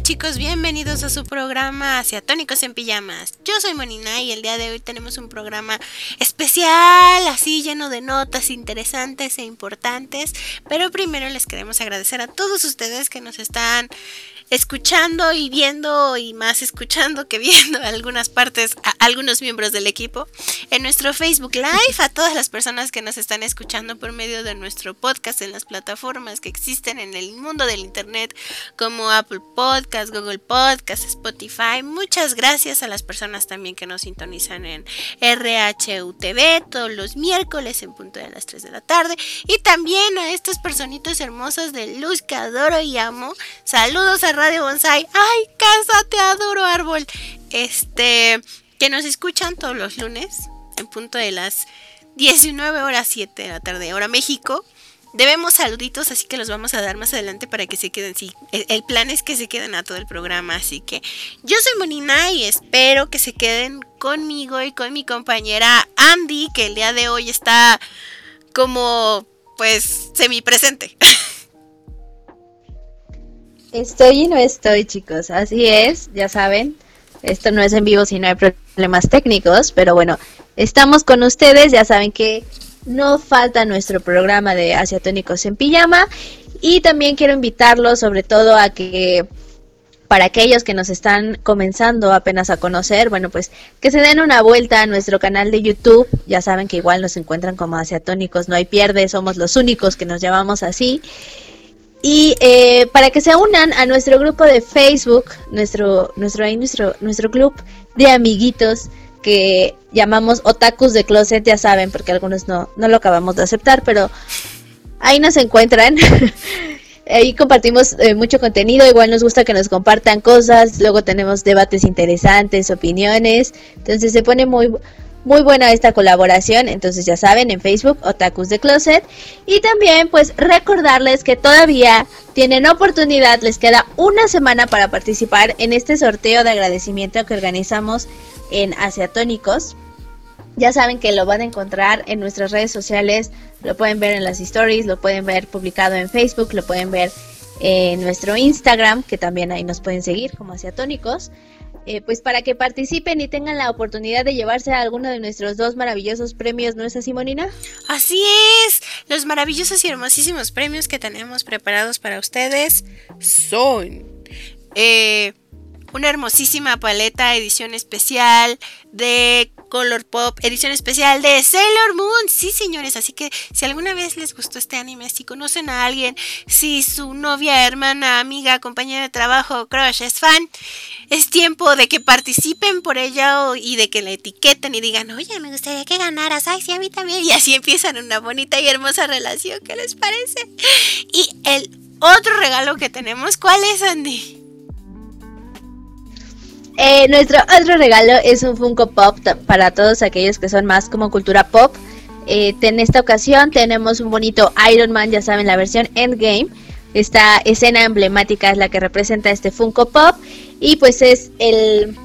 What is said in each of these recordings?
Chicos, bienvenidos a su programa Asiatónicos en Pijamas. Yo soy Monina y el día de hoy tenemos un programa especial, así lleno de notas interesantes e importantes. Pero primero les queremos agradecer a todos ustedes que nos están escuchando y viendo y más escuchando que viendo algunas partes, a algunos miembros del equipo en nuestro Facebook Live, a todas las personas que nos están escuchando por medio de nuestro podcast en las plataformas que existen en el mundo del Internet como Apple Podcast, Google Podcast, Spotify. Muchas gracias a las personas también que nos sintonizan en RHUTV todos los miércoles en punto de las 3 de la tarde y también a estas personitas hermosas de luz que adoro y amo. Saludos a Radio Bonsai. ¡Ay, casa, te adoro, árbol! Este, que nos escuchan todos los lunes en punto de las 19 horas 7 de la tarde, hora México. Debemos saluditos, así que los vamos a dar más adelante para que se queden. Sí, el, plan es que se queden a todo el programa, así que yo soy Monina y espero que se queden conmigo y con mi compañera Andy, que el día de hoy está como, pues, semipresente. Estoy y no estoy, chicos. Así es, ya saben. Esto no es en vivo si no hay problemas técnicos, pero bueno, estamos con ustedes. Ya saben que no falta nuestro programa de Asiatónicos en Pijama. Y también quiero invitarlos, sobre todo, a que para aquellos que nos están comenzando apenas a conocer, bueno, pues que se den una vuelta a nuestro canal de YouTube. Ya saben que igual nos encuentran como Asiatónicos, no hay pierde, somos los únicos que nos llamamos así. Y eh, para que se unan a nuestro grupo de Facebook, nuestro, nuestro, nuestro, nuestro club de amiguitos que llamamos Otakus de Closet, ya saben, porque algunos no, no lo acabamos de aceptar, pero ahí nos encuentran. ahí compartimos eh, mucho contenido, igual nos gusta que nos compartan cosas, luego tenemos debates interesantes, opiniones, entonces se pone muy, muy buena esta colaboración, entonces ya saben, en Facebook, Otakus de Closet. Y también pues recordarles que todavía tienen oportunidad, les queda una semana para participar en este sorteo de agradecimiento que organizamos en Asiatónicos. Ya saben que lo van a encontrar en nuestras redes sociales, lo pueden ver en las stories, lo pueden ver publicado en Facebook, lo pueden ver en nuestro Instagram, que también ahí nos pueden seguir como Asiatónicos. Eh, pues para que participen y tengan la oportunidad de llevarse a alguno de nuestros dos maravillosos premios, ¿no es así? Así es, los maravillosos y hermosísimos premios que tenemos preparados para ustedes son eh, una hermosísima paleta edición especial de Color Pop, edición especial de Sailor Moon. Sí, señores, así que si alguna vez les gustó este anime, si conocen a alguien, si su novia, hermana, amiga, compañera de trabajo, crush es fan, es tiempo de que participen por ella y de que la etiqueten y digan, oye, me gustaría que ganaras, ay, sí, a mí también. Y así empiezan una bonita y hermosa relación, ¿qué les parece? Y el otro regalo que tenemos, ¿cuál es, Andy? Eh, nuestro otro regalo es un Funko Pop para todos aquellos que son más como cultura pop. Eh, en esta ocasión tenemos un bonito Iron Man, ya saben, la versión Endgame. Esta escena emblemática es la que representa este Funko Pop. Y pues es el,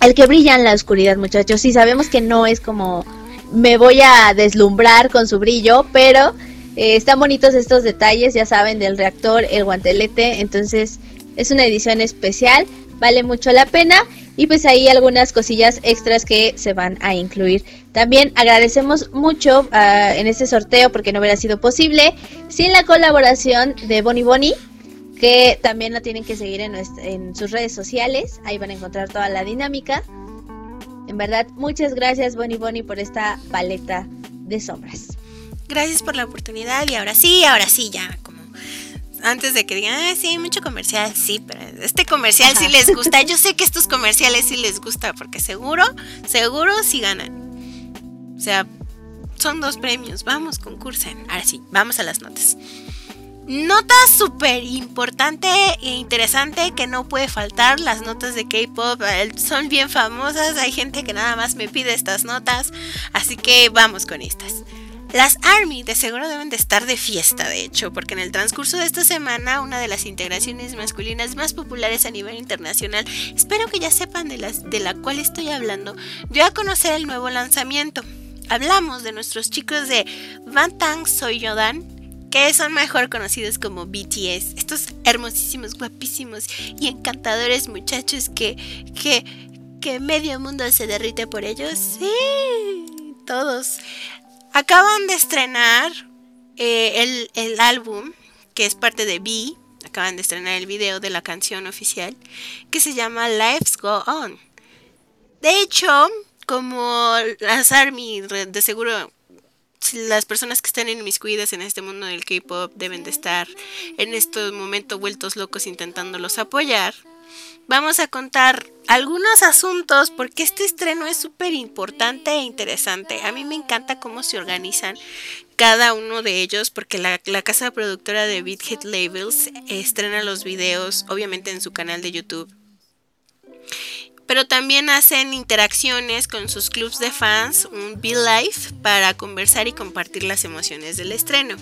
el que brilla en la oscuridad, muchachos. Sí, sabemos que no es como me voy a deslumbrar con su brillo, pero eh, están bonitos estos detalles, ya saben, del reactor, el guantelete. Entonces es una edición especial vale mucho la pena y pues ahí algunas cosillas extras que se van a incluir. También agradecemos mucho ah, en este sorteo porque no hubiera sido posible sin la colaboración de Bonnie Bonnie que también la tienen que seguir en, en sus redes sociales, ahí van a encontrar toda la dinámica. En verdad, muchas gracias Bonnie Bonnie por esta paleta de sombras. Gracias por la oportunidad y ahora sí, ahora sí ya antes de que digan, ah, sí, mucho comercial, sí, pero este comercial sí les gusta. Yo sé que estos comerciales sí les gusta, porque seguro, seguro sí ganan. O sea, son dos premios, vamos, concursen. Ahora sí, vamos a las notas. Nota súper importante e interesante que no puede faltar, las notas de K-Pop eh, son bien famosas, hay gente que nada más me pide estas notas, así que vamos con estas. Las ARMY de seguro deben de estar de fiesta, de hecho, porque en el transcurso de esta semana una de las integraciones masculinas más populares a nivel internacional, espero que ya sepan de, las, de la cual estoy hablando, dio a conocer el nuevo lanzamiento. Hablamos de nuestros chicos de Van Tang Soyodan que son mejor conocidos como BTS, estos hermosísimos, guapísimos y encantadores muchachos que, que, que medio mundo se derrite por ellos. Sí, todos. Acaban de estrenar eh, el, el álbum, que es parte de B, acaban de estrenar el video de la canción oficial, que se llama Lives Go On. De hecho, como las ARMY de seguro las personas que están inmiscuidas en este mundo del K-pop deben de estar en estos momentos vueltos locos intentándolos apoyar. Vamos a contar algunos asuntos porque este estreno es súper importante e interesante. A mí me encanta cómo se organizan cada uno de ellos porque la, casa productora de Beat Labels estrena los videos obviamente en su canal de YouTube pero también hacen interacciones con sus clubs de fans, un Be Life, para conversar y compartir las emociones del estreno.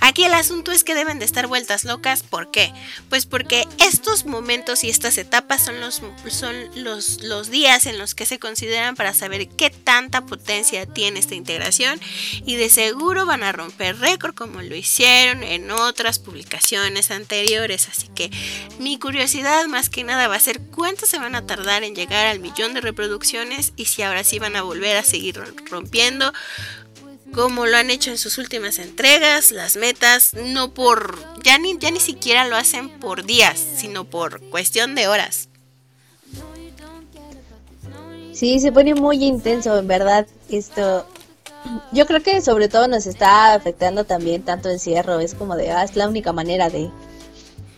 Aquí el asunto es que deben de estar vueltas locas, ¿por qué? Pues porque estos momentos y estas etapas son los, son los, los días en los que se consideran para saber qué tanta potencia tiene esta integración y de seguro van a romper récord como lo hicieron en otras publicaciones anteriores, así que mi curiosidad más que nada va a ser cuánto se van a tardar en llegar al millón de reproducciones y si ahora sí van a volver a seguir rompiendo como lo han hecho en sus últimas entregas, las metas, no por, ya ni, ya ni siquiera lo hacen por días, sino por cuestión de horas. Sí, se pone muy intenso, en verdad, esto. Yo creo que sobre todo nos está afectando también tanto encierro, es como de, ah, es la única manera de,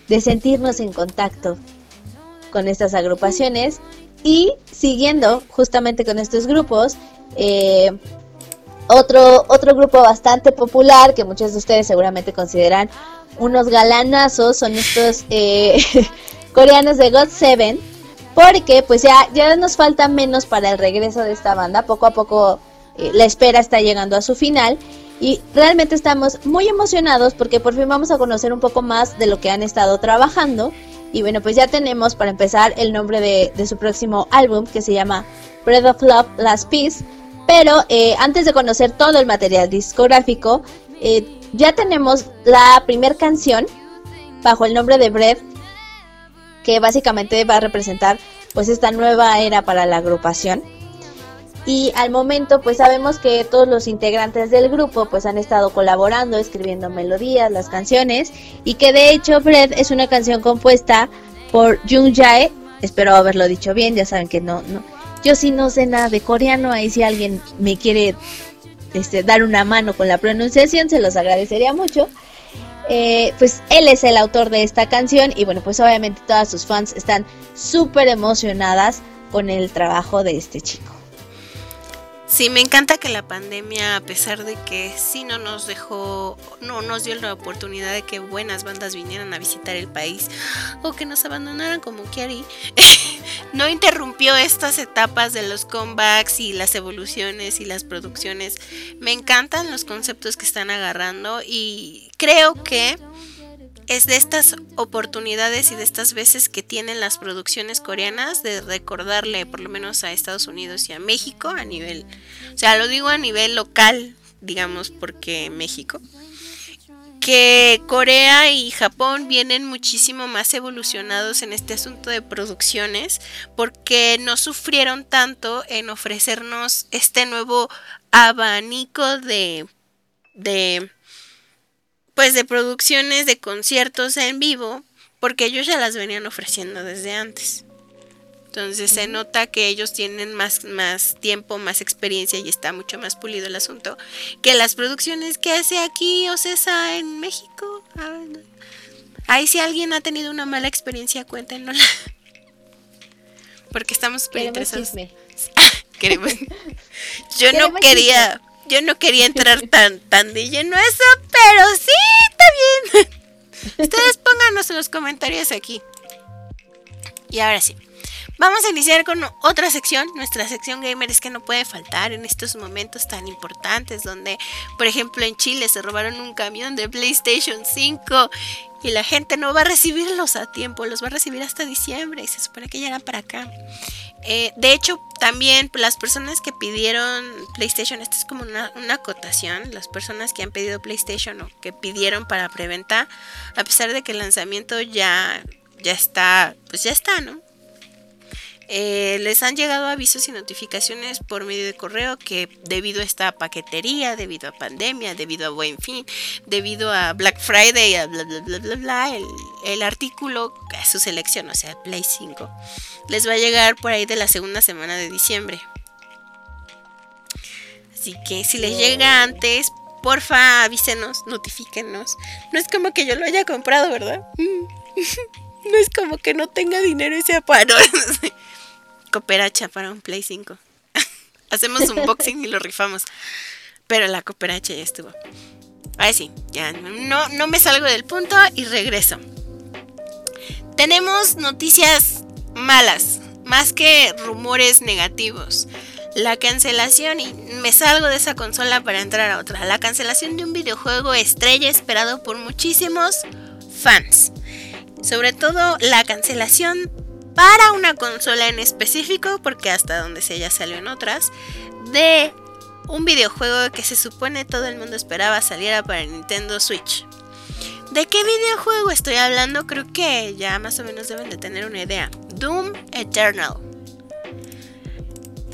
de sentirnos en contacto con estas agrupaciones y siguiendo justamente con estos grupos, eh, otro, otro grupo bastante popular que muchos de ustedes seguramente consideran unos galanazos son estos eh, coreanos de God Seven, porque pues ya, ya nos falta menos para el regreso de esta banda, poco a poco eh, la espera está llegando a su final. Y realmente estamos muy emocionados porque por fin vamos a conocer un poco más de lo que han estado trabajando y bueno, pues ya tenemos para empezar el nombre de, su próximo álbum que se llama Breath of Love Last Piece. Pero eh, antes de conocer todo el material discográfico, eh, ya tenemos la primera canción bajo el nombre de Breath, que básicamente va a representar pues esta nueva era para la agrupación y al momento pues sabemos que todos los integrantes del grupo pues han estado colaborando, escribiendo melodías, las canciones y que de hecho Fred es una canción compuesta por Jung Jae, espero haberlo dicho bien, ya saben que no, no, yo sí no sé nada de coreano, ahí si alguien me quiere este, dar una mano con la pronunciación se los agradecería mucho. Eh, pues él es el autor de esta canción y bueno pues obviamente todas sus fans están súper emocionadas con el trabajo de este chico. Sí, me encanta que la pandemia, a pesar de que sí no nos dejó, no nos dio la oportunidad de que buenas bandas vinieran a visitar el país o que nos abandonaran como Kiari, no interrumpió estas etapas de los comebacks y las evoluciones y las producciones. Me encantan los conceptos que están agarrando y creo que es de estas oportunidades y de estas veces que tienen las producciones coreanas de recordarle por lo menos a Estados Unidos y a México a nivel, o sea, lo digo a nivel local, digamos, porque México, que Corea y Japón vienen muchísimo más evolucionados en este asunto de producciones porque no sufrieron tanto en ofrecernos este nuevo abanico de de pues de producciones de conciertos en vivo, porque ellos ya las venían ofreciendo desde antes. Entonces se nota que ellos tienen más, más tiempo, más experiencia y está mucho más pulido el asunto que las producciones que hace aquí Ocesa en México. Ahí si alguien ha tenido una mala experiencia, cuéntenosla. Porque estamos súper interesados. Yo no quería yo no quería entrar tan, tan de lleno a eso, pero sí, los comentarios aquí. Y ahora sí. Vamos a iniciar con otra sección, nuestra sección gamer es que no puede faltar en estos momentos tan importantes donde, por ejemplo, en Chile se robaron un camión de PlayStation 5 y la gente no va a recibirlos a tiempo, los va a recibir hasta diciembre y se supone que ya eran para acá. Eh, de hecho, también las personas que pidieron PlayStation, esto es como una, una, acotación, las personas que han pedido PlayStation o que pidieron para preventa, a pesar de que el lanzamiento ya, ya está, pues ya está, ¿no? Eh, les han llegado avisos y notificaciones por medio de correo que debido a esta paquetería, debido a pandemia, debido a buen fin, debido a Black Friday, a bla bla bla bla bla, el, artículo a su selección, o sea, Play 5, les va a llegar por ahí de la segunda semana de diciembre. Así que si les llega antes, porfa avísenos, notifíquenos. No es como que yo lo haya comprado, ¿verdad? No es como que no tenga dinero y sea. cooperacha para un Play 5. Hacemos un boxing y lo rifamos. Pero la cooperacha ya estuvo. Ahí sí, ya no, no me salgo del punto y regreso. Tenemos noticias malas, más que rumores negativos. La cancelación, y me salgo de esa consola para entrar a otra. La cancelación de un videojuego estrella esperado por muchísimos fans. Sobre todo la cancelación para una consola en específico, porque hasta donde se ya salió en otras, de un videojuego que se supone todo el mundo esperaba saliera para Nintendo Switch. ¿De qué videojuego estoy hablando? Creo que ya más o menos deben de tener una idea. Doom Eternal.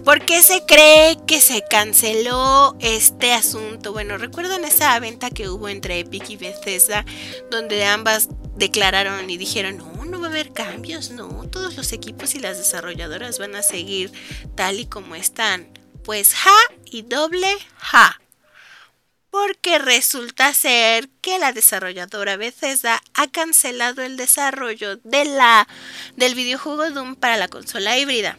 ¿Por qué se cree que se canceló este asunto? Bueno, ¿recuerdan esa venta que hubo entre Epic y Bethesda? Donde ambas declararon y dijeron, no, va a haber cambios, no, todos los equipos y las desarrolladoras van a seguir tal y como están. Pues ja y doble ja. Porque resulta ser que la desarrolladora Bethesda ha cancelado el desarrollo de la, del videojuego Doom para la consola híbrida.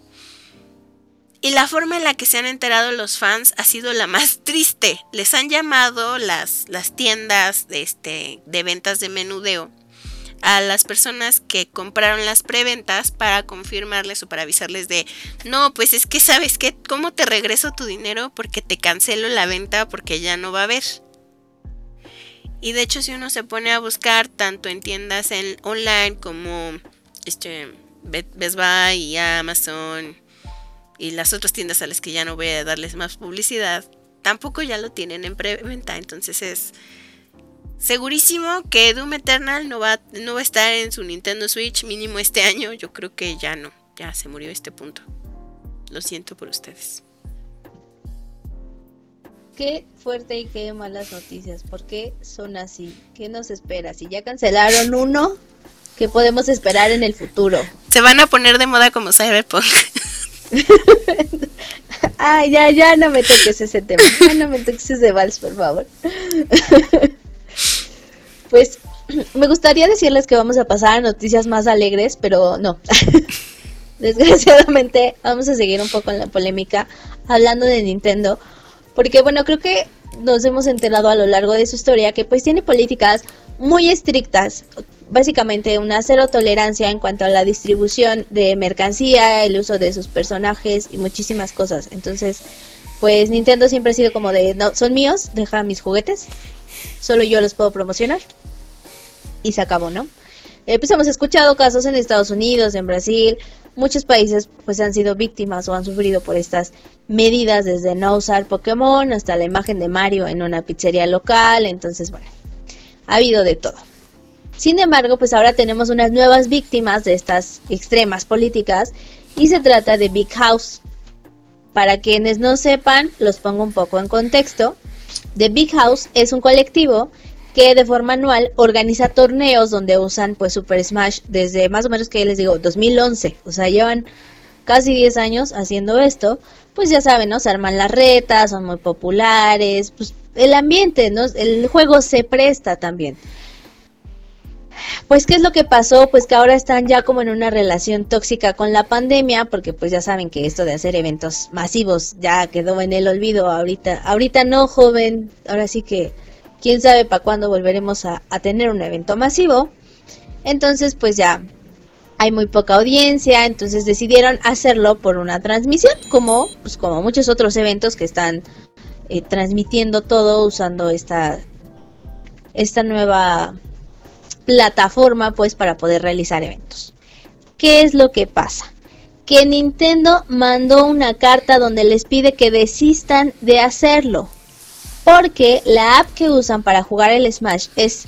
Y la forma en la que se han enterado los fans ha sido la más triste. Les han llamado las, las tiendas de, este, de ventas de menudeo a las personas que compraron las preventas para confirmarles o para avisarles de, no, pues es que sabes que, ¿cómo te regreso tu dinero? Porque te cancelo la venta porque ya no va a haber. Y de hecho si uno se pone a buscar tanto en tiendas en online como este, Best Buy y Amazon y las otras tiendas a las que ya no voy a darles más publicidad, tampoco ya lo tienen en preventa, entonces es Segurísimo que Doom Eternal no va, no va a estar en su Nintendo Switch mínimo este año. Yo creo que ya no. Ya se murió este punto. Lo siento por ustedes. Qué fuerte y qué malas noticias. ¿Por qué son así? ¿Qué nos espera? Si ya cancelaron uno, ¿qué podemos esperar en el futuro? Se van a poner de moda como Cyberpunk. Ay, ya, ya no me toques ese tema. Ya no me toques ese vals, por favor. Pues me gustaría decirles que vamos a pasar a noticias más alegres, pero no. Desgraciadamente vamos a seguir un poco en la polémica hablando de Nintendo, porque bueno, creo que nos hemos enterado a lo largo de su historia que pues tiene políticas muy estrictas, básicamente una cero tolerancia en cuanto a la distribución de mercancía, el uso de sus personajes y muchísimas cosas. Entonces, pues Nintendo siempre ha sido como de, no, son míos, deja mis juguetes, solo yo los puedo promocionar. Y se acabó, ¿no? Eh, pues hemos escuchado casos en Estados Unidos, en Brasil, muchos países pues han sido víctimas o han sufrido por estas medidas desde no usar Pokémon hasta la imagen de Mario en una pizzería local, entonces bueno, ha habido de todo. Sin embargo, pues ahora tenemos unas nuevas víctimas de estas extremas políticas y se trata de Big House. Para quienes no sepan, los pongo un poco en contexto. The Big House es un colectivo que de forma anual organiza torneos donde usan pues Super Smash desde más o menos que les digo 2011, o sea, llevan casi 10 años haciendo esto, pues ya saben, ¿no? Se arman las retas, son muy populares, pues el ambiente, ¿no? El juego se presta también. Pues, ¿qué es lo que pasó? Pues que ahora están ya como en una relación tóxica con la pandemia, porque pues ya saben que esto de hacer eventos masivos ya quedó en el olvido ahorita. Ahorita no, joven, ahora sí que quién sabe para cuándo volveremos a, tener un evento masivo. Entonces, pues ya hay muy poca audiencia, entonces decidieron hacerlo por una transmisión, como, pues, como muchos otros eventos que están eh, transmitiendo todo usando esta, esta nueva plataforma pues para poder realizar eventos. ¿Qué es lo que pasa? Que Nintendo mandó una carta donde les pide que desistan de hacerlo. Porque la app que usan para jugar el Smash es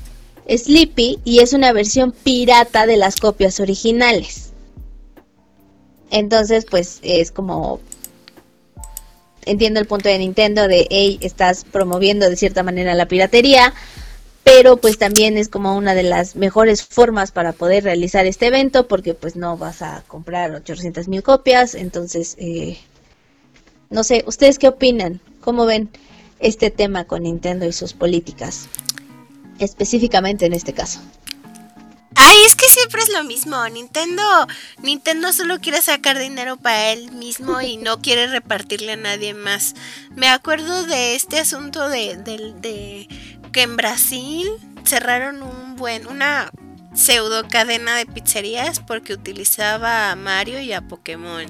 Sleepy y es una versión pirata de las copias originales. Entonces, pues es como entiendo el punto de Nintendo de, hey, estás promoviendo de cierta manera la piratería, pero pues también es como una de las mejores formas para poder realizar este evento porque pues no vas a comprar 800 mil copias, entonces, eh, no sé, ¿ustedes qué opinan? ¿Cómo ven este tema con Nintendo y sus políticas? Específicamente en este caso. Ay, es que siempre es lo mismo. Nintendo, Nintendo solo quiere sacar dinero para él mismo y no quiere repartirle a nadie más. Me acuerdo de este asunto de, de, que en Brasil cerraron un buen, una pseudo cadena de pizzerías porque utilizaba a Mario y a Pokémon.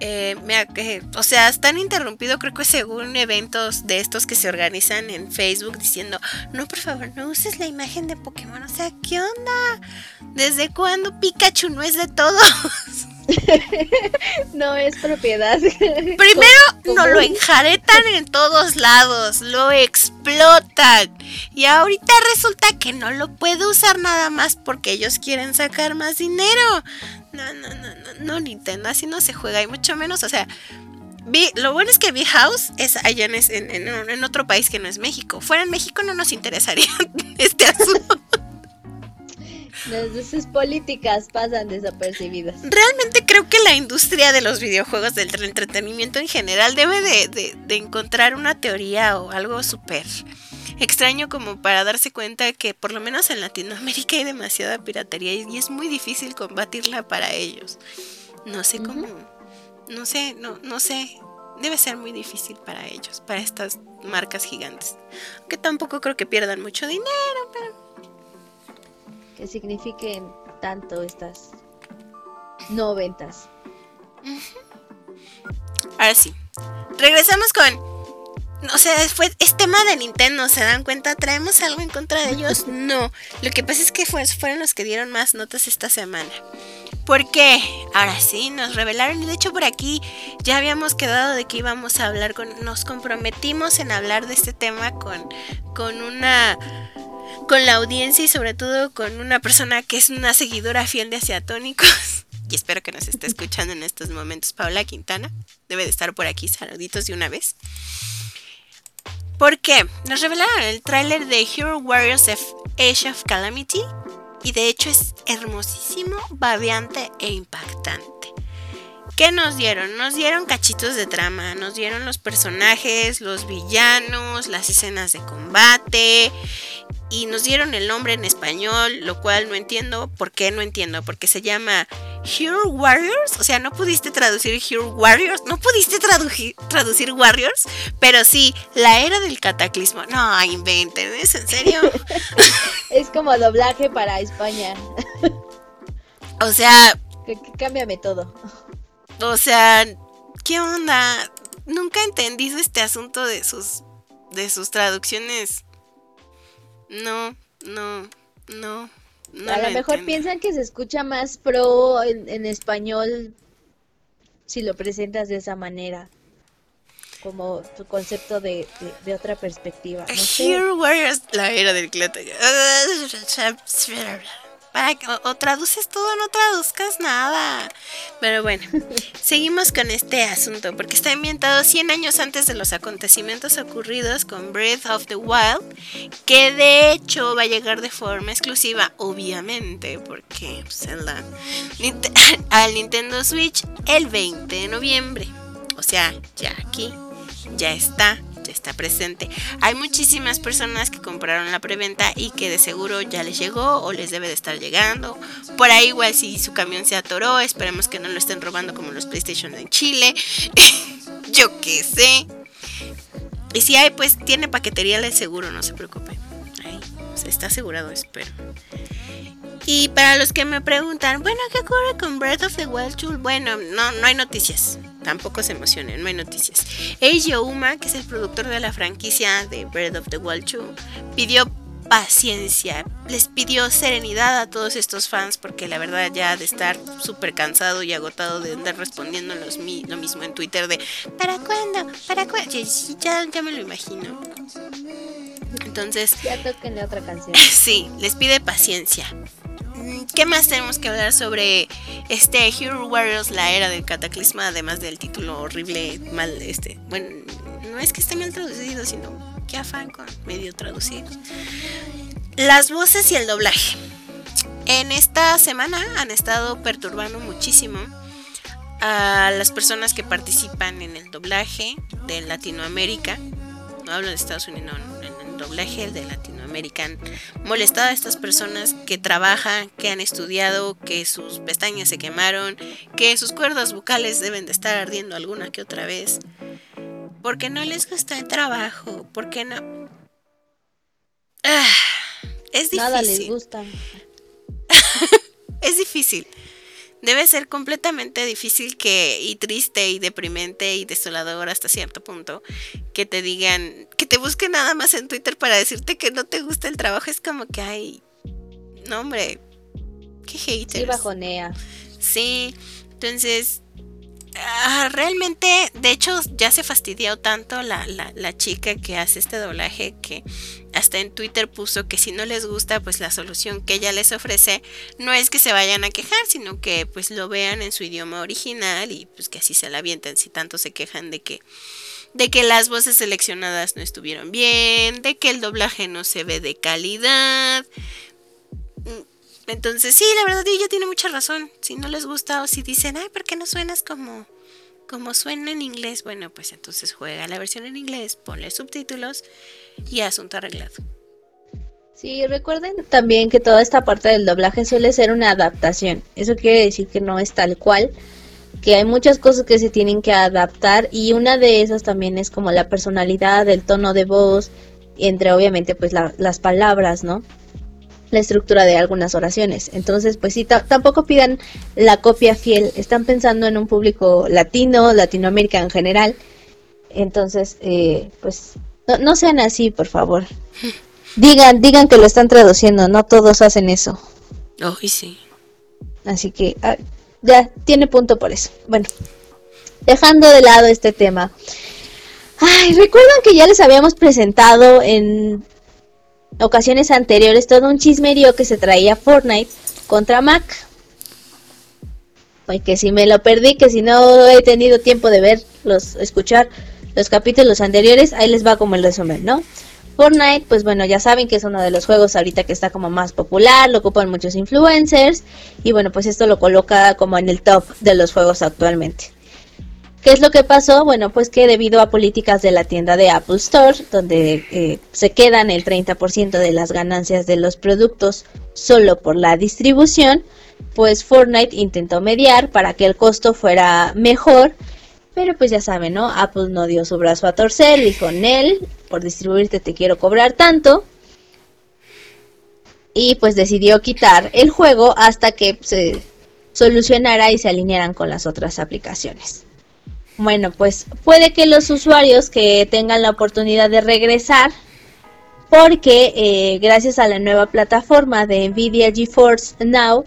Eh, o sea, están interrumpido creo que según eventos de estos que se organizan en Facebook diciendo, no, por favor, no uses la imagen de Pokémon. O sea, ¿qué onda? ¿Desde cuándo Pikachu no es de todos? no es propiedad. Primero no lo enjaretan en todos lados, lo explotan. Y ahorita resulta que no lo puede usar nada más porque ellos quieren sacar más dinero. No, no, no, no, no, Nintendo, así no se juega, y mucho menos, o sea, lo bueno es que V-House es allá en, en, otro país que no es México. Fuera en México no nos interesaría este asunto. Sus políticas pasan desapercibidas. Realmente creo que la industria de los videojuegos, del entretenimiento en general, debe de, de encontrar una teoría o algo súper extraño como para darse cuenta que por lo menos en Latinoamérica hay demasiada piratería y es muy difícil combatirla para ellos. No sé cómo, no sé, no, no sé. Debe ser muy difícil para ellos, para estas marcas gigantes. Que tampoco creo que pierdan mucho dinero, pero... Que signifiquen tanto estas no ventas. Ahora sí. Regresamos con o sea, fue, es tema de Nintendo, ¿se dan cuenta? ¿Traemos algo en contra de ellos? No. Lo que pasa es que fueron los que dieron más notas esta semana. ¿Por qué? Ahora sí, nos revelaron. Y de hecho por aquí ya habíamos quedado de que íbamos a hablar con... Nos comprometimos en hablar de este tema con, con una... Con la audiencia y sobre todo con una persona que es una seguidora fiel de Asiatónicos. Y espero que nos esté escuchando en estos momentos. Paula Quintana. Debe de estar por aquí. Saluditos de una vez. ¿Por qué? Nos revelaron el tráiler de Hero Warriors of Age of Calamity y de hecho es hermosísimo, babeante e impactante. ¿Qué nos dieron? Nos dieron cachitos de trama, nos dieron los personajes, los villanos, las escenas de combate y nos dieron el nombre en español, lo cual no entiendo. ¿Por qué no entiendo? Porque se llama Hero Warriors. O sea, no pudiste traducir Hero Warriors. No pudiste traducir, traducir Warriors. Pero sí, la era del cataclismo. No, inventen. ¿Es en serio? es como doblaje para España. o sea... Cámbiame todo. O sea, ¿qué onda? Nunca he entendido este asunto de sus, de sus traducciones no, no, no. no a lo, mejor piensan que se escucha más pro en, español si lo presentas de esa manera como tu concepto de, otra perspectiva. No Warriors, la era del o, traduces todo o no traduzcas nada. Pero bueno, seguimos con este asunto porque está ambientado 100 años antes de los acontecimientos ocurridos con Breath of the Wild, que de hecho va a llegar de forma exclusiva, obviamente, porque pues, al Nintendo Switch el 20 de noviembre. O sea, ya aquí, ya está está presente. Hay muchísimas personas que compraron la preventa y que de seguro ya les llegó o les debe de estar llegando. Por ahí igual si su camión se atoró, esperemos que no lo estén robando como los PlayStation en Chile. Yo qué sé. Y si hay, pues tiene paquetería el seguro, no se preocupe. Ahí, está asegurado, espero. Y para los que me preguntan, bueno, ¿qué ocurre con Breath of the Wild 2? Bueno, no, no hay noticias. Tampoco se emocionen, no hay noticias. Eiji Uma, que es el productor de la franquicia de Breath of the Wild 2, pidió paciencia. Les pidió serenidad a todos estos fans porque la verdad ya de estar súper cansado y agotado de andar respondiendo los lo mismo en Twitter de ¿para cuándo? ¿Para cuándo? Ya, ya me lo imagino. Entonces... Ya toquen otra canción. Sí, les pide paciencia. ¿Qué más tenemos que hablar sobre este Hero Warriors, la era del cataclisma, además del título horrible, mal, este, bueno, no es que esté mal traducido, sino que afán con medio traducido. Las voces y el doblaje. En esta semana han estado perturbando muchísimo a las personas que participan en el doblaje de Latinoamérica. No hablo de Estados Unidos, no, en el doblaje de Latinoamérica. Han molestado a estas personas que trabajan, que han estudiado, que sus pestañas se quemaron, que sus cuerdas vocales deben de estar ardiendo alguna que otra vez porque no les gusta el trabajo, porque no... Ah, es difícil. Nada les gusta. es difícil. Debe ser completamente difícil que y triste y deprimente y desolador hasta cierto punto que te digan, que te busquen nada más en Twitter para decirte que no te gusta el trabajo. Es como que hay, no hombre, qué haters. Sí, bajonea. Sí, entonces Ah, realmente, de hecho, ya se fastidió tanto la, la, chica que hace este doblaje que hasta en Twitter puso que si no les gusta, pues la solución que ella les ofrece no es que se vayan a quejar, sino que pues lo vean en su idioma original y pues que así se la avienten si tanto se quejan de que de que las voces seleccionadas no estuvieron bien, de que el doblaje no se ve de calidad. Entonces, sí, la verdad ella tiene mucha razón. Si no les gusta o si dicen, ay, ¿por qué no suenas como, como suena en inglés? Bueno, pues entonces juega la versión en inglés, ponle subtítulos y asunto arreglado. Sí, recuerden también que toda esta parte del doblaje suele ser una adaptación. Eso quiere decir que no es tal cual, que hay muchas cosas que se tienen que adaptar y una de esas también es como la personalidad, el tono de voz, entre obviamente pues las palabras, ¿no? La estructura de algunas oraciones. Entonces, pues sí, tampoco pidan la copia fiel. Están pensando en un público latino, Latinoamérica en general. Entonces, eh, pues no, sean así, por favor. Digan, digan que lo están traduciendo. No todos hacen eso. Oh, sí. Así que ah, ya tiene punto por eso. Bueno, dejando de lado este tema. Ay, recuerdan que ya les habíamos presentado en ocasiones anteriores todo un chismerío que se traía Fortnite contra Mac. Pues que si me lo perdí, que si no he tenido tiempo de ver, los, escuchar los capítulos anteriores, ahí les va como el resumen, ¿no? Fortnite, pues bueno, ya saben que es uno de los juegos ahorita que está como más popular, lo ocupan muchos influencers y bueno, pues esto lo coloca como en el top de los juegos actualmente. ¿Qué es lo que pasó? Bueno, pues que debido a políticas de la tienda de Apple Store, donde eh, se quedan el 30% de las ganancias de los productos solo por la distribución, pues Fortnite intentó mediar para que el costo fuera mejor, pero pues ya saben, ¿no? Apple no dio su brazo a torcer, dijo, Nel, por distribuirte te quiero cobrar tanto. Y pues decidió quitar el juego hasta que se solucionara y se alinearan con las otras aplicaciones. Bueno, pues puede que los usuarios que tengan la oportunidad de regresar, porque eh, gracias a la nueva plataforma de Nvidia GeForce Now,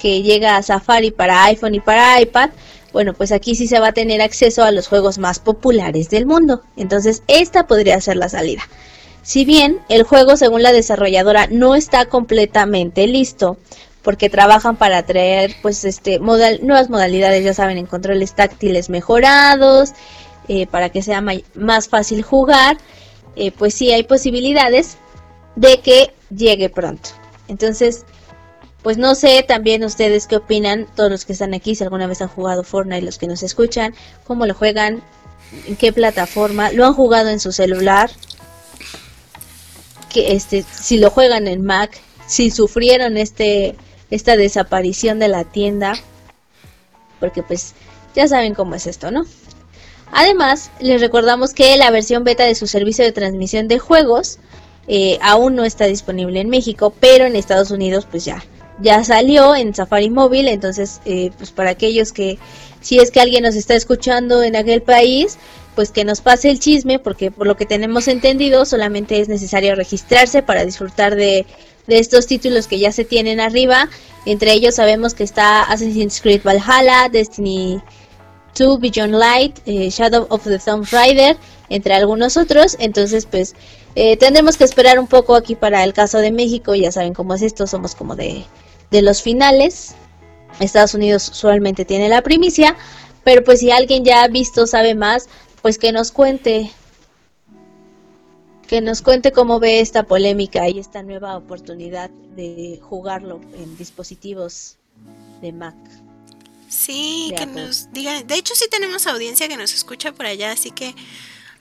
que llega a Safari para iPhone y para iPad, bueno, pues aquí sí se va a tener acceso a los juegos más populares del mundo. Entonces, esta podría ser la salida. Si bien el juego, según la desarrolladora, no está completamente listo, porque trabajan para traer pues este nuevas modalidades, ya saben, en controles táctiles mejorados, eh, para que sea más fácil jugar, eh, pues sí hay posibilidades de que llegue pronto. Entonces, pues no sé también ustedes qué opinan, todos los que están aquí, si alguna vez han jugado Fortnite, los que nos escuchan, cómo lo juegan, en qué plataforma, lo han jugado en su celular, que este, si lo juegan en Mac, si sufrieron este esta desaparición de la tienda, porque pues ya saben cómo es esto, ¿no? Además, les recordamos que la versión beta de su servicio de transmisión de juegos eh, aún no está disponible en México, pero en Estados Unidos pues ya, ya salió en Safari Móvil, entonces eh, pues para aquellos que si es que alguien nos está escuchando en aquel país, pues que nos pase el chisme, porque por lo que tenemos entendido solamente es necesario registrarse para disfrutar de, de estos títulos que ya se tienen arriba. Entre ellos sabemos que está Assassin's Creed Valhalla, Destiny 2, Beyond Light, eh, Shadow of the Tomb Raider, entre algunos otros. Entonces, pues eh, tendremos que esperar un poco aquí para el caso de México. Ya saben cómo es esto, somos como de, de los finales. Estados Unidos usualmente tiene la primicia, pero pues si alguien ya ha visto, sabe más, pues que nos cuente, que nos cuente cómo ve esta polémica y esta nueva oportunidad de jugarlo en dispositivos de Mac. Sí, que nos digan, de hecho sí tenemos audiencia que nos escucha por allá, así que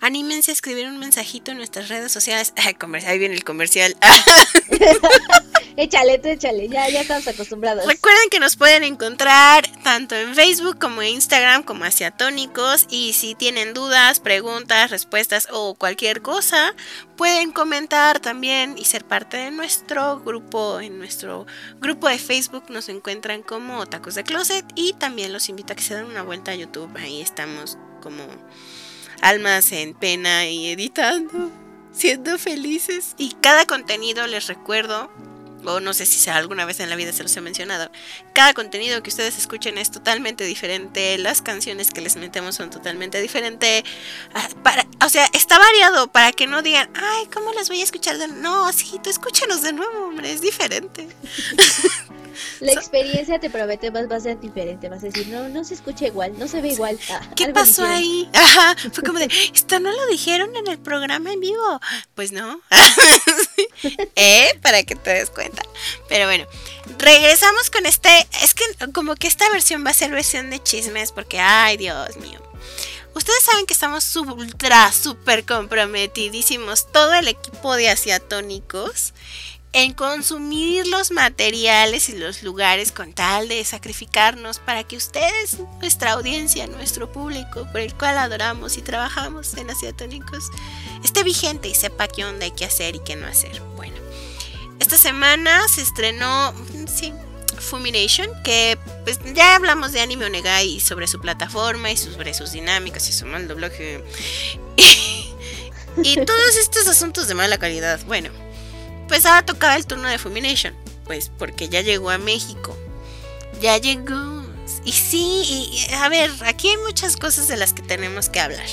anímense a escribir un mensajito en nuestras redes sociales. ahí viene el comercial. échale, tú échale, ya, ya estamos acostumbrados. Recuerden que nos pueden encontrar tanto en Facebook como en Instagram como Asiatónicos y si tienen dudas, preguntas, respuestas o cualquier cosa, pueden comentar también y ser parte de nuestro grupo. En nuestro grupo de Facebook nos encuentran como Tacos de Closet y también los invito a que se den una vuelta a YouTube. Ahí estamos como almas en pena y editando, siendo felices. Y cada contenido les recuerdo o no sé si alguna vez en la vida se los he mencionado, cada contenido que ustedes escuchen es totalmente diferente, las canciones que les metemos son totalmente diferentes, ah, para, o sea, está variado para que no digan, ay, ¿cómo las voy a escuchar? De no, sí, tú escúchanos de nuevo, hombre, es diferente. La experiencia te promete más va a ser diferente, vas a decir, no, no se escucha igual, no se ve igual. Ah, ¿Qué pasó ahí? Ajá, fue como de, esto no lo dijeron en el programa en vivo. Pues no. ¿Eh? Para que te des cuenta. Pero bueno, regresamos con este, es que como que esta versión va a ser versión de chismes porque, ay, Dios mío. Ustedes saben que estamos ultra, súper comprometidísimos, todo el equipo de asiatónicos en consumir los materiales y los lugares con tal de sacrificarnos para que ustedes, nuestra audiencia, nuestro público por el cual adoramos y trabajamos en Asiatónicos, esté vigente y sepa qué onda hay que hacer y qué no hacer. Bueno, esta semana se estrenó, sí, Fumination, que pues ya hablamos de Anime Onegai y sobre su plataforma y sobre sus dinámicas y su mal doblaje y todos estos asuntos de mala calidad. Bueno, ahora tocaba el turno de Fumination, pues porque ya llegó a México. Ya llegó. Y sí, y, a ver, aquí hay muchas cosas de las que tenemos que hablar.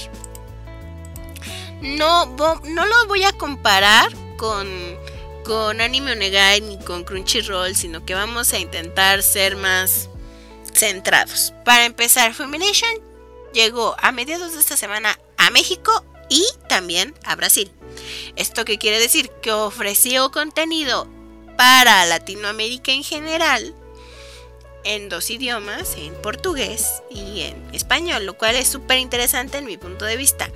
No, no lo voy a comparar con, con Anime Onegai ni con Crunchyroll, sino que vamos a intentar ser más centrados. Para empezar, Fumination llegó a mediados de esta semana a México y también a Brasil. ¿Esto qué quiere decir? Que ofreció contenido para Latinoamérica en general en dos idiomas, en portugués y en español, lo cual es súper interesante en mi punto de vista.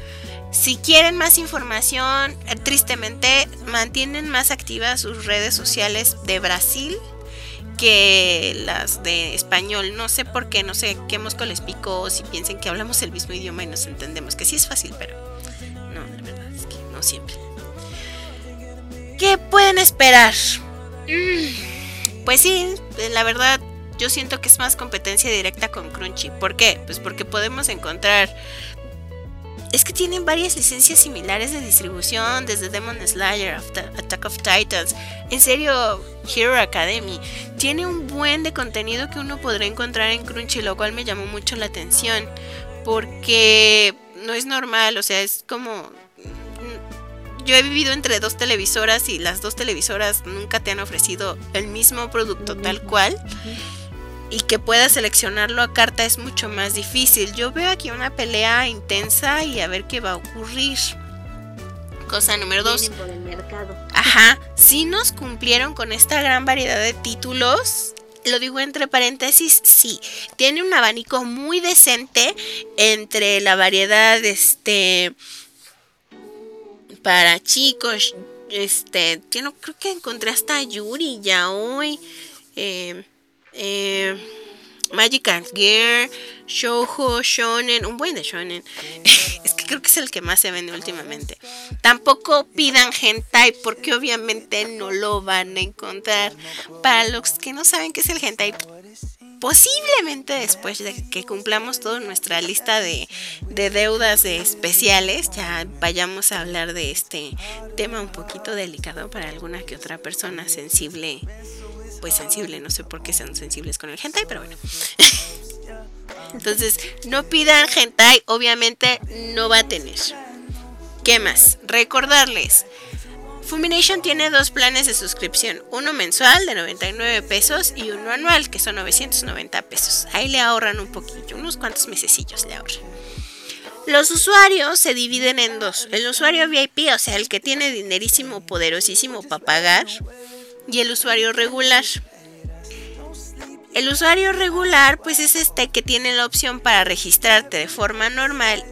Si quieren más información, eh, tristemente mantienen más activas sus redes sociales de Brasil que las de español. No sé por qué, no sé qué mosco les pico si piensen que hablamos el mismo idioma y nos entendemos, que sí es fácil, pero no, la verdad es que no siempre. ¿Qué pueden esperar? Mm, pues sí, la verdad yo siento que es más competencia directa con Crunchy. ¿Por qué? Pues porque podemos encontrar... Es que tienen varias licencias similares de distribución, desde Demon Slayer, Attack of Titans, en serio, Hero Academy. Tiene un buen de contenido que uno podrá encontrar en Crunchy, lo cual me llamó mucho la atención, porque no es normal, o sea, es como yo he vivido entre dos televisoras y las dos televisoras nunca te han ofrecido el mismo producto tal cual. Y que puedas seleccionarlo a carta es mucho más difícil. Yo veo aquí una pelea intensa y a ver qué va a ocurrir. Cosa número dos. Ajá. Si nos cumplieron con esta gran variedad de títulos. Lo digo entre paréntesis, sí. Tiene un abanico muy decente entre la variedad, este para chicos. Este, creo que encontré hasta Yuri ya hoy. Eh, eh, Gear, Shoujo, Shonen, un buen de Shonen. es que creo que es el que más se vende últimamente. Tampoco pidan hentai porque obviamente no lo van a encontrar. Para los que no saben qué es el hentai, posiblemente después de que cumplamos toda nuestra lista de, de deudas de especiales, ya vayamos a hablar de este tema un poquito delicado para alguna que otra persona sensible. Pues sensible, no sé por qué sean sensibles con el hentai, pero bueno. Entonces, no pidan hentai, obviamente no va a tener. ¿Qué más? Recordarles. Fumination tiene dos planes de suscripción, uno mensual de 99 pesos y uno anual que son 990 pesos. Ahí le ahorran un poquillo, unos cuantos mesecillos le ahorran. Los usuarios se dividen en dos, el usuario VIP, o sea, el que tiene dinerísimo poderosísimo para pagar, y el usuario regular. El usuario regular pues es este que tiene la opción para registrarte de forma normal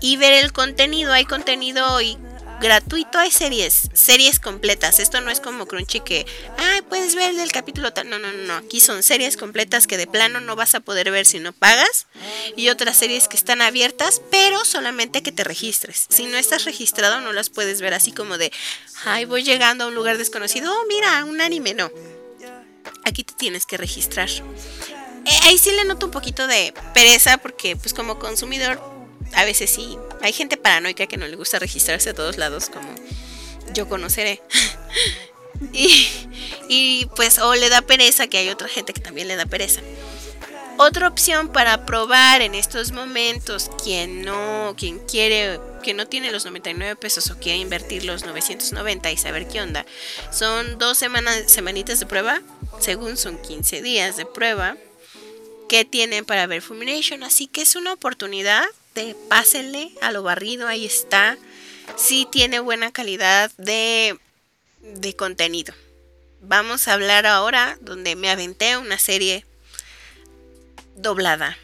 y ver el contenido. Hay contenido y gratuito, hay series, series completas. Esto no es como Crunchy que, ay, puedes ver el capítulo tal. No, no, no, aquí son series completas que de plano no vas a poder ver si no pagas. Y otras series que están abiertas, pero solamente que te registres. Si no estás registrado, no las puedes ver así como de, ay, voy llegando a un lugar desconocido. Oh, mira, un anime, no aquí te tienes que registrar. Eh, ahí sí le noto un poquito de pereza porque pues como consumidor a veces sí, hay gente paranoica que no le gusta registrarse a todos lados como yo conoceré. y, y pues o le da pereza que hay otra gente que también le da pereza. Otra opción para probar en estos momentos, quien no, quien quiere, que no tiene los 99 pesos o quiere invertir los 990 y saber qué onda, son dos semanas, semanitas de prueba, según son 15 días de prueba, que tienen para ver Fulmination. Así que es una oportunidad de pásenle a lo barrido, ahí está. Sí tiene buena calidad de, de contenido. Vamos a hablar ahora donde me aventé una serie doblada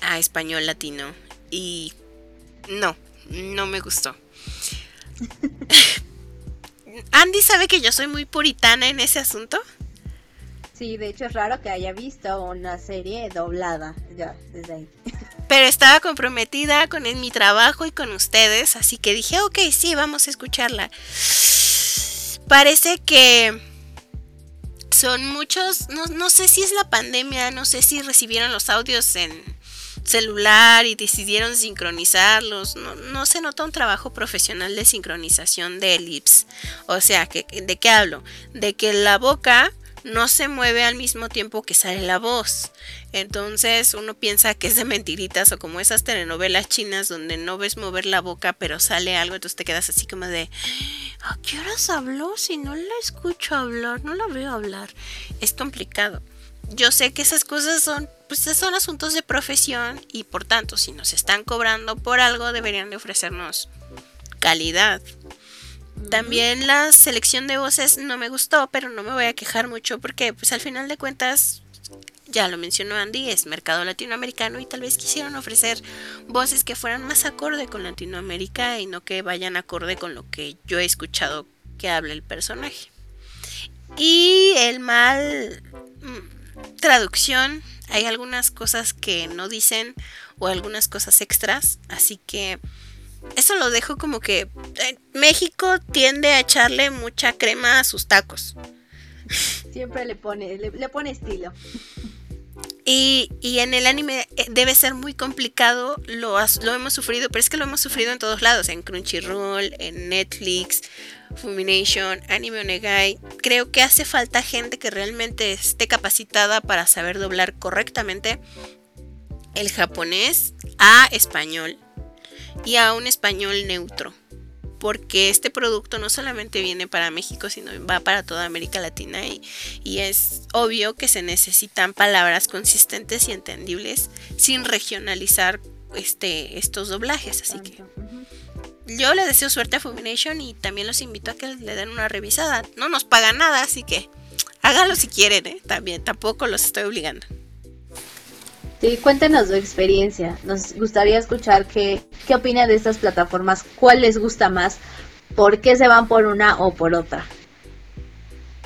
a español latino y no, no me gustó. Andy sabe que yo soy muy puritana en ese asunto. Sí, de hecho es raro que haya visto una serie doblada ya desde ahí. Pero estaba comprometida con mi trabajo y con ustedes, así que dije, ok, sí, vamos a escucharla. Parece que son muchos, no, no sé si es la pandemia, no sé si recibieron los audios en celular y decidieron sincronizarlos. No, no, se nota un trabajo profesional de sincronización de elips. O sea, ¿de qué hablo? De que la boca no se mueve al mismo tiempo que sale la voz. Entonces uno piensa que es de mentiritas o como esas telenovelas chinas donde no ves mover la boca pero sale algo, entonces te quedas así como de ¿a qué horas habló? Si no la escucho hablar, no la veo hablar. Es complicado. Yo sé que esas cosas son, pues son asuntos de profesión y por tanto si nos están cobrando por algo deberían de ofrecernos calidad. También la selección de voces no me gustó, pero no me voy a quejar mucho porque pues al final de cuentas, ya lo mencionó Andy, es mercado latinoamericano y tal vez quisieron ofrecer voces que fueran más acorde con Latinoamérica y no que vayan acorde con lo que yo he escuchado que habla el personaje. Y el mal mm, traducción, hay algunas cosas que no dicen o algunas cosas extras, así que eso lo dejo como que eh, México tiende a echarle mucha crema a sus tacos. Siempre le pone, le, pone estilo. Y, y, en el anime eh, debe ser muy complicado, lo, lo hemos sufrido, pero es que lo hemos sufrido en todos lados, en Crunchyroll, en Netflix, Fumination, Anime Onegai. Creo que hace falta gente que realmente esté capacitada para saber doblar correctamente el japonés a español y a un español neutro. Porque este producto no solamente viene para México, sino va para toda América Latina y, es obvio que se necesitan palabras consistentes y entendibles sin regionalizar este, estos doblajes. Así que yo le deseo suerte a Fumination y también los invito a que le den una revisada. No nos pagan nada, así que háganlo si quieren, ¿eh? También, tampoco los estoy obligando. Sí, cuéntenos su experiencia. Nos gustaría escuchar qué, qué opina de estas plataformas, cuál les gusta más, por qué se van por una o por otra.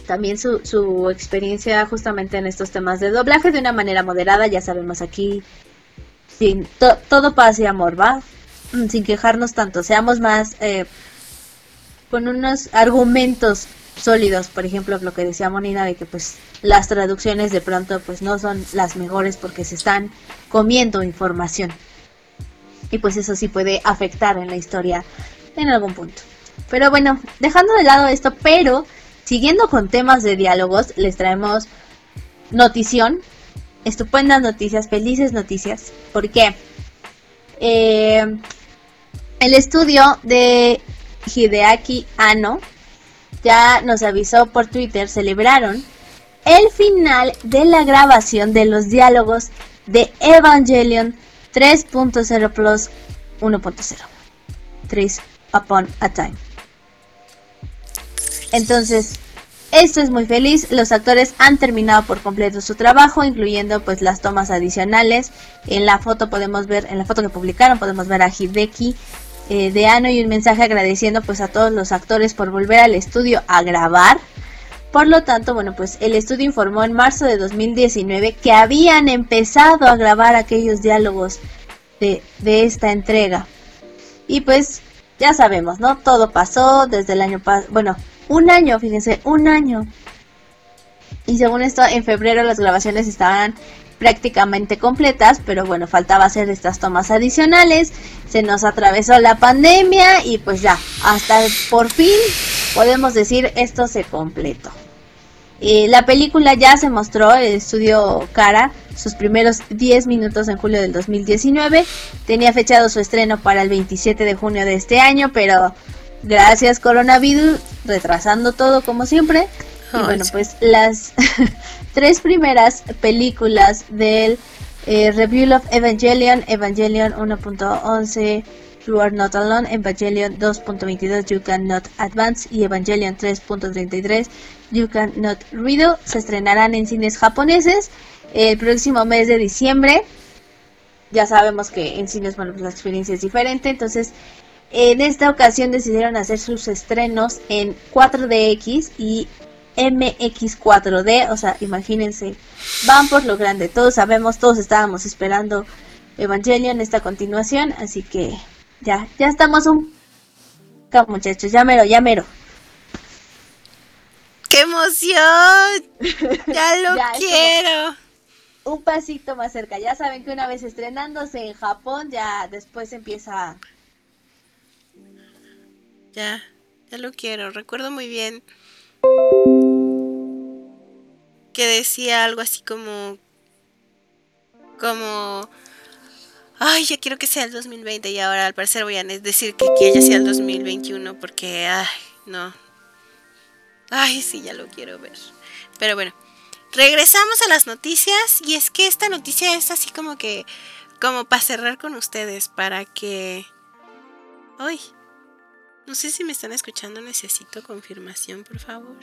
También su, su experiencia justamente en estos temas de doblaje de una manera moderada, ya sabemos aquí, sin todo paz y amor, ¿va? mm, sin quejarnos tanto, seamos más eh, con unos argumentos sólidos, por ejemplo, lo que decía Monina de que pues las traducciones de pronto pues no son las mejores porque se están comiendo información. Y pues eso sí puede afectar en la historia en algún punto. Pero bueno, dejando de lado esto, pero siguiendo con temas de diálogos, les traemos notición, estupendas noticias, felices noticias, porque eh, el estudio de Hideaki Anno ya nos avisó por Twitter, celebraron el final de la grabación de los diálogos de Evangelion 3.0 Plus 1.0. 3 Upon a Time. Entonces, esto es muy feliz. Los actores han terminado por completo su trabajo, incluyendo pues las tomas adicionales. En la foto podemos ver, en la foto que publicaron, podemos ver a Hideki eh, de Ano y un mensaje agradeciendo pues a todos los actores por volver al estudio a grabar. Por lo tanto, bueno, pues el estudio informó en marzo de 2019 que habían empezado a grabar aquellos diálogos de, de esta entrega. Y pues ya sabemos, ¿no? Todo pasó desde el año pasado, bueno, un año, fíjense, un año. Y según esto, en febrero las grabaciones estaban prácticamente completas, pero bueno, faltaba hacer estas tomas adicionales, se nos atravesó la pandemia y pues ya, hasta por fin podemos decir esto se completó. Eh, la película ya se mostró el estudio Cara, sus primeros 10 minutos en julio del 2019. Tenía fechado su estreno para el 27 de junio de este año, pero gracias coronavirus, retrasando todo como siempre. Y bueno, pues las tres primeras películas del eh, Review of Evangelion, Evangelion 1.11, You Are Not Alone, Evangelion 2.22, You Cannot Advance y Evangelion 3.33, You Cannot Riddle se estrenarán en cines japoneses el próximo mes de diciembre. Ya sabemos que en cines bueno, pues la experiencia es diferente, entonces en esta ocasión decidieron hacer sus estrenos en 4DX y MX4D, o sea, imagínense, van por lo grande, todos sabemos, todos estábamos esperando Evangelion esta continuación, así que ya, ya estamos un muchachos, ya mero, ya mero. ¡Qué emoción! Ya lo quiero. Un pasito más cerca. Ya saben que una vez estrenándose en Japón, ya después empieza. Ya, ya lo quiero. Recuerdo muy bien que decía algo así como. Como. Ay, ya quiero que sea el 2020 y ahora al parecer voy a decir que, que ya sea el 2021 porque, ay, no, Ay, sí, ya lo quiero ver. Pero bueno, regresamos a las noticias y es que esta noticia es así como que, como para cerrar con ustedes, para que... Ay, no sé si me están escuchando, necesito confirmación, por favor.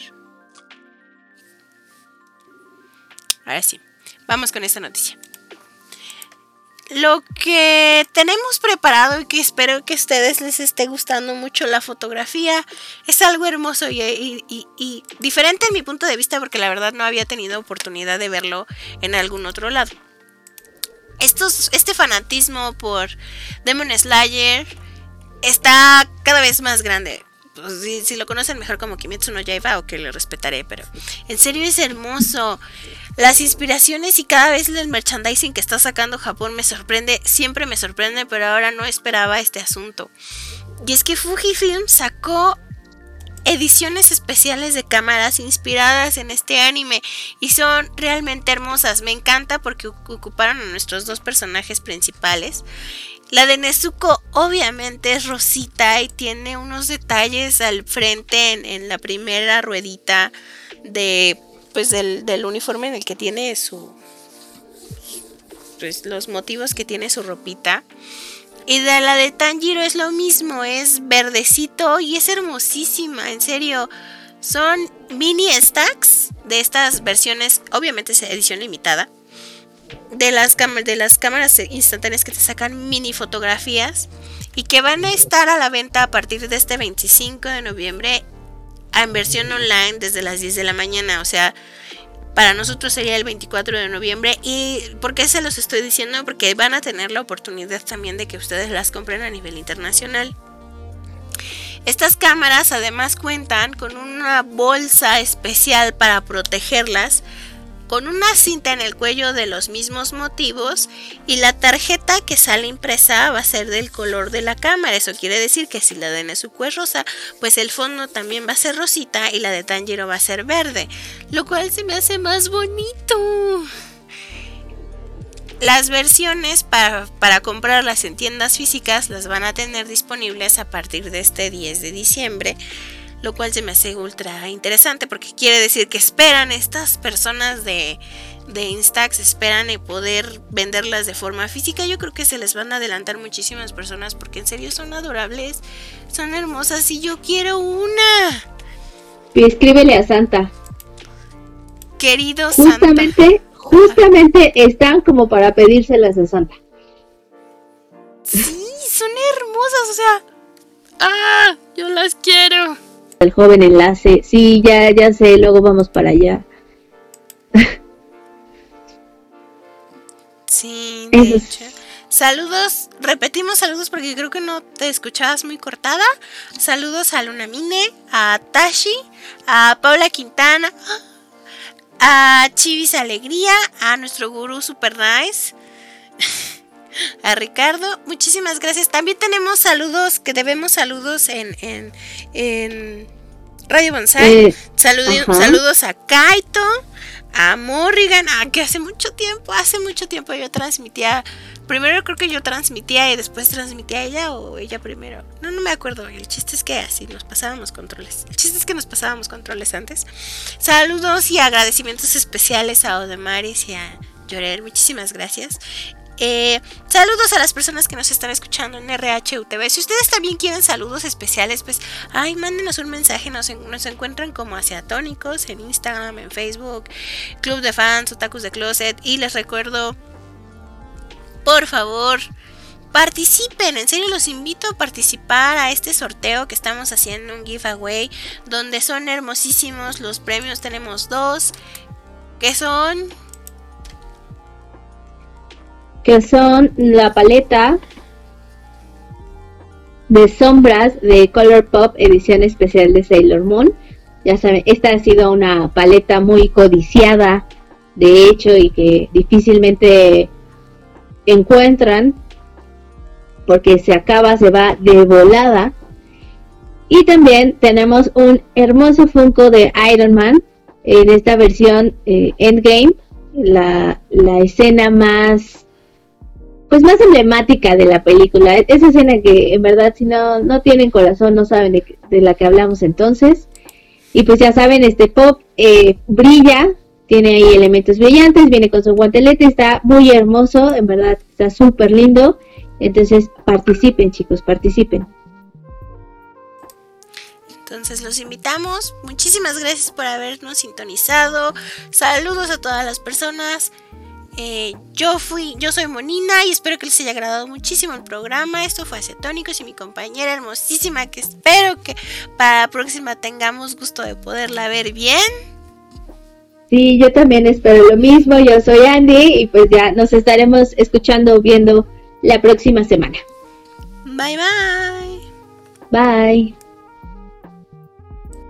Ahora sí, vamos con esta noticia. Lo que tenemos preparado y que espero que a ustedes les esté gustando mucho la fotografía es algo hermoso y, diferente en mi punto de vista porque la verdad no había tenido oportunidad de verlo en algún otro lado. Estos, este fanatismo por Demon Slayer está cada vez más grande. Pues, si, lo conocen mejor como Kimetsu no Yaiba o que lo respetaré, pero en serio es hermoso. Las inspiraciones y cada vez el merchandising que está sacando Japón me sorprende, siempre me sorprende, pero ahora no esperaba este asunto. Y es que Fujifilm sacó ediciones especiales de cámaras inspiradas en este anime y son realmente hermosas. Me encanta porque ocuparon a nuestros dos personajes principales. La de Nezuko obviamente es rosita y tiene unos detalles al frente en, la primera ruedita de pues del, uniforme en el que tiene su pues los motivos que tiene su ropita y de la de Tanjiro es lo mismo, es verdecito y es hermosísima, en serio. Son mini stacks de estas versiones, obviamente es edición limitada, de las, cámaras instantáneas que te sacan mini fotografías y que van a estar a la venta a partir de este 25 de noviembre en versión online desde las 10 de la mañana. O sea, Para nosotros sería el 24 de noviembre. ¿Y por qué se los estoy diciendo? Porque van a tener la oportunidad también de que ustedes las compren a nivel internacional. Estas cámaras además cuentan con una bolsa especial para protegerlas con una cinta en el cuello de los mismos motivos y la tarjeta que sale impresa va a ser del color de la cámara. Eso quiere decir que si la de Nezuko es rosa, pues el fondo también va a ser rosita y la de Tanjiro va a ser verde, lo cual se me hace más bonito. Las versiones para, para, comprarlas en tiendas físicas las van a tener disponibles a partir de este 10 de diciembre lo cual se me hace ultra interesante porque quiere decir que esperan estas personas de, de Instax, esperan poder venderlas de forma física. Yo creo que se les van a adelantar muchísimas personas porque en serio son adorables, son hermosas y yo quiero una. Y escríbele a Santa. Querido justamente, Santa. Justamente están como para pedírselas a Santa. Sí, son hermosas, o sea. ¡Ah! Yo las quiero el joven enlace. Sí, ya, ya sé, luego vamos para allá. Sí, de hecho. Saludos, repetimos saludos porque creo que no te escuchabas muy cortada. Saludos a Luna Mine, a Tashi, a Paula Quintana, a Chivis Alegría, a nuestro gurú Super Nice. a Ricardo. Muchísimas gracias. También tenemos saludos, que debemos saludos en, en, en Radio Bonsai. Eh, saludos a Kaito, a Morrigan, que hace mucho tiempo, hace mucho tiempo yo transmitía. Primero creo que yo transmitía y después transmitía ella o ella primero. No, no me acuerdo. El chiste es que así nos pasábamos controles. El chiste es que nos pasábamos controles antes. Saludos y agradecimientos especiales a Odemaris y a Llorel. Muchísimas gracias. Eh, saludos a las personas que nos están escuchando en RHUTV. Si ustedes también quieren saludos especiales, pues, ay, mándenos un mensaje. Nos, nos encuentran como Asiatónicos en Instagram, en Facebook, Club de Fans, Otakus de Closet. Y les recuerdo, por favor, participen, en serio los invito a participar a este sorteo que estamos haciendo, un giveaway, donde son hermosísimos los premios, tenemos dos, que son que son la paleta de sombras de Color Pop edición especial de Sailor Moon. Ya saben, esta ha sido una paleta muy codiciada, de hecho, y que difícilmente encuentran porque se acaba, se va de volada. Y también tenemos un hermoso Funko de Iron Man en esta versión eh, Endgame, la, la escena más pues más emblemática de la película. E-, esa escena que en verdad si no, no tienen corazón no saben de, la que hablamos entonces. Y pues ya saben, este pop eh, brilla, tiene ahí elementos brillantes, viene con su guantelete, está muy hermoso, en verdad está súper lindo. Entonces participen chicos, participen. Entonces los invitamos. Muchísimas gracias por habernos sintonizado. Saludos a todas las personas. Eh, yo fui, yo soy Monina y espero que les haya agradado muchísimo el programa. Esto fue Acetónicos y mi compañera hermosísima que espero que para la próxima tengamos gusto de poderla ver bien. Sí, yo también espero lo mismo. Yo soy Andy y pues ya nos estaremos escuchando viendo la próxima semana. Bye bye. Bye.